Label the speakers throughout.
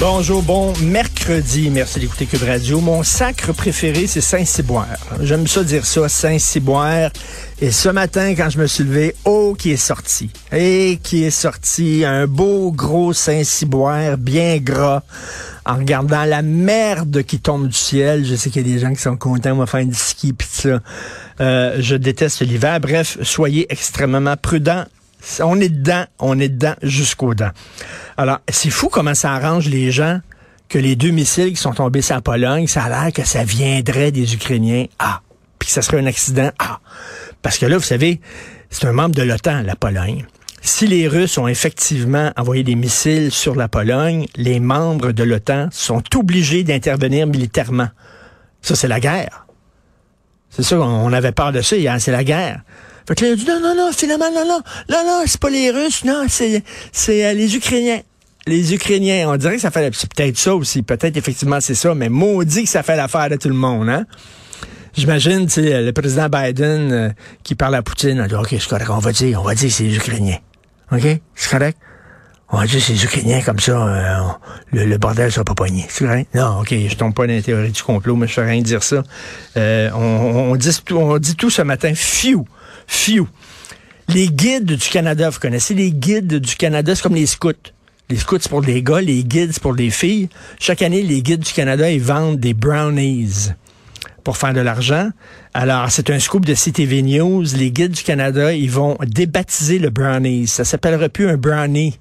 Speaker 1: Bonjour, bon mercredi. Merci d'écouter Cube Radio. Mon sacre préféré, c'est Saint-Cyboire. J'aime ça dire ça, Saint-Cyboire. Et ce matin, quand je me suis levé, oh, qui est sorti. Et qui est sorti un beau gros Saint-Cyboire, bien gras, en regardant la merde qui tombe du ciel. Je sais qu'il y a des gens qui sont contents, on va faire du ski pis ça. Euh, je déteste l'hiver. Bref, soyez extrêmement prudents. On est dedans, on est dedans jusqu'aux dents. Alors, c'est fou comment ça arrange les gens que les deux missiles qui sont tombés sur la Pologne, ça a l'air que ça viendrait des Ukrainiens. Ah, puis que ça serait un accident. Ah, parce que là, vous savez, c'est un membre de l'OTAN, la Pologne. Si les Russes ont effectivement envoyé des missiles sur la Pologne, les membres de l'OTAN sont obligés d'intervenir militairement. Ça, c'est la guerre. C'est ça, on avait peur de ça c'est la guerre. Fait que là, il a dit non, non, non, finalement, non, non, non, non, c'est pas les Russes, non, c'est, c'est euh, les Ukrainiens. Les Ukrainiens, on dirait que ça fait, c'est peut-être ça aussi, peut-être effectivement c'est ça, mais maudit que ça fait l'affaire de tout le monde, hein. J'imagine, tu le président Biden euh, qui parle à Poutine, a dit, OK, c'est correct, on va dire, on va dire c'est les Ukrainiens. OK? C'est correct? On va dire c'est les Ukrainiens, comme ça, euh, on- le, bordel sera pas pogné. C'est correct? Non, OK, je tombe pas dans la théorie du complot, mais je fais rien dire ça. Euh, on, on, on dit tout, on dit tout ce matin. Fiu! Fiu! Les guides du Canada, vous connaissez les guides du Canada, c'est comme les scouts. Les scouts, c'est pour les gars, les guides, c'est pour les filles. Chaque année, les guides du Canada, ils vendent des brownies pour faire de l'argent. Alors, c'est un scoop de CTV News. Les guides du Canada, ils vont débaptiser le brownies. Ça s'appellera plus un brownie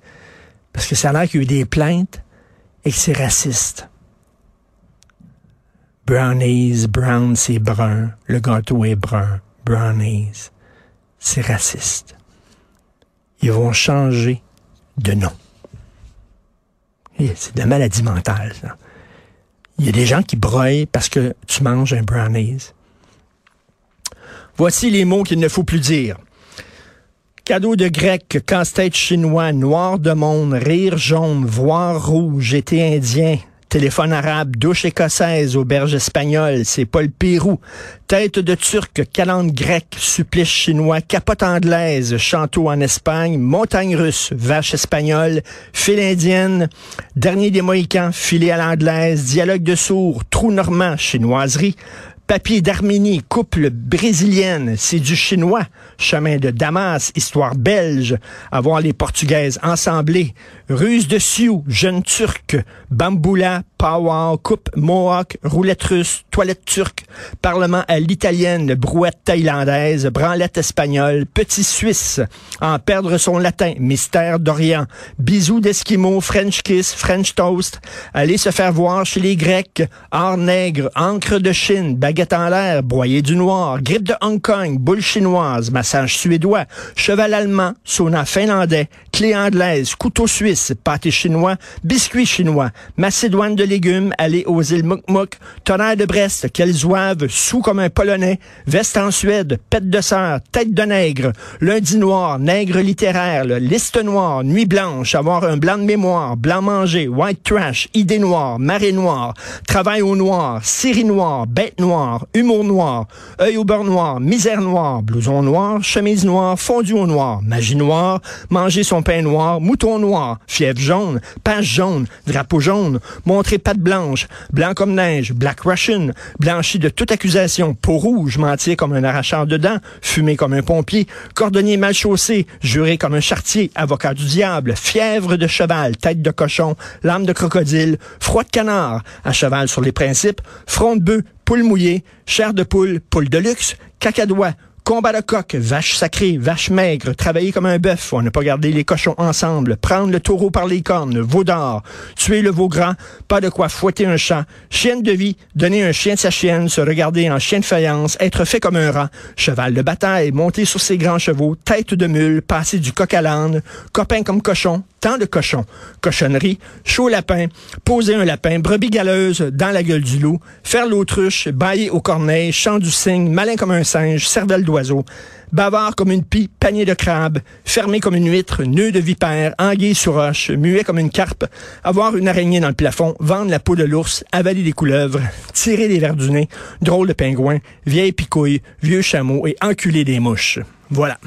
Speaker 1: parce que ça a l'air qu'il y a eu des plaintes et que c'est raciste. Brownies, brown, c'est brun. Le gâteau est brun. Brownies, c'est raciste. Ils vont changer de nom. C'est de maladie mentale, ça. Il y a des gens qui broient parce que tu manges un brownies. Voici les mots qu'il ne faut plus dire. Cadeau de grec, casse-tête chinois, noir de monde, rire jaune, voir rouge, été indien, téléphone arabe, douche écossaise, auberge espagnole, c'est pas le Pérou, tête de turc, calende grecque, supplice chinois, capote anglaise, chanteau en Espagne, montagne russe, vache espagnole, file indienne, dernier des Mohicans, filet à l'anglaise, dialogue de sourds, trou normand, chinoiserie, Papier d'Arménie, couple brésilienne, c'est du chinois. Chemin de Damas, histoire belge. Avoir les portugaises ensemblées. Ruse de Sioux, jeune turc. Bamboula, power, coupe mohawk, roulette russe, toilette turque. Parlement à l'italienne, brouette thaïlandaise, branlette espagnole, petit suisse. En perdre son latin, mystère d'Orient. Bisous d'Esquimaux, French kiss, French toast. Aller se faire voir chez les Grecs. Art nègre, encre de Chine, baguette en l'air, broyer du noir, grippe de Hong Kong, boule chinoise, massage suédois, cheval allemand, sauna finlandais, clé anglaise, couteau suisse, pâté chinois, biscuit chinois, macédoine de légumes, aller aux îles Mukmuk, tonnerre de Brest, quel zouave, sous comme un polonais, veste en Suède, pète de sœur, tête de nègre, lundi noir, nègre littéraire, liste noire, nuit blanche, avoir un blanc de mémoire, blanc manger, white trash, idée noire, marée noire, travail au noir, série noire, bête noire, humour noir, œil au beurre noir, misère noire, blouson noir, chemise noire, fondu au noir, magie noire, manger son pain noir, mouton noir, fièvre jaune, page jaune, drapeau jaune, montrer patte blanche, blanc comme neige, black russian, blanchi de toute accusation, peau rouge, mentir comme un arracheur de dents, fumer comme un pompier, cordonnier mal chaussé, juré comme un chartier, avocat du diable, fièvre de cheval, tête de cochon, lame de crocodile, froid de canard, à cheval sur les principes, front de bœuf, poule mouillée, chair de poule, poule de luxe, cacadois, Combat de coq, vache sacrée, vache maigre, travailler comme un bœuf, on n'a pas gardé les cochons ensemble, prendre le taureau par les cornes, veau d'or, tuer le veau pas de quoi fouetter un chat, chienne de vie, donner un chien de sa chienne, se regarder en chien de faïence, être fait comme un rat, cheval de bataille, monter sur ses grands chevaux, tête de mule, passer du coq à l'âne, copain comme cochon, tant de cochons, cochonnerie, chaud lapin, poser un lapin, brebis galeuse dans la gueule du loup, faire l'autruche, bailler au corneille, chant du cygne, malin comme un singe, cervelle d'oiseau, bavard comme une pie, panier de crabe, fermé comme une huître, nœud de vipère, anguille sur roche, muet comme une carpe, avoir une araignée dans le plafond, vendre la peau de l'ours, avaler des couleuvres, tirer des verres du nez, drôle de pingouin, vieille picouille, vieux chameau et enculer des mouches. Voilà.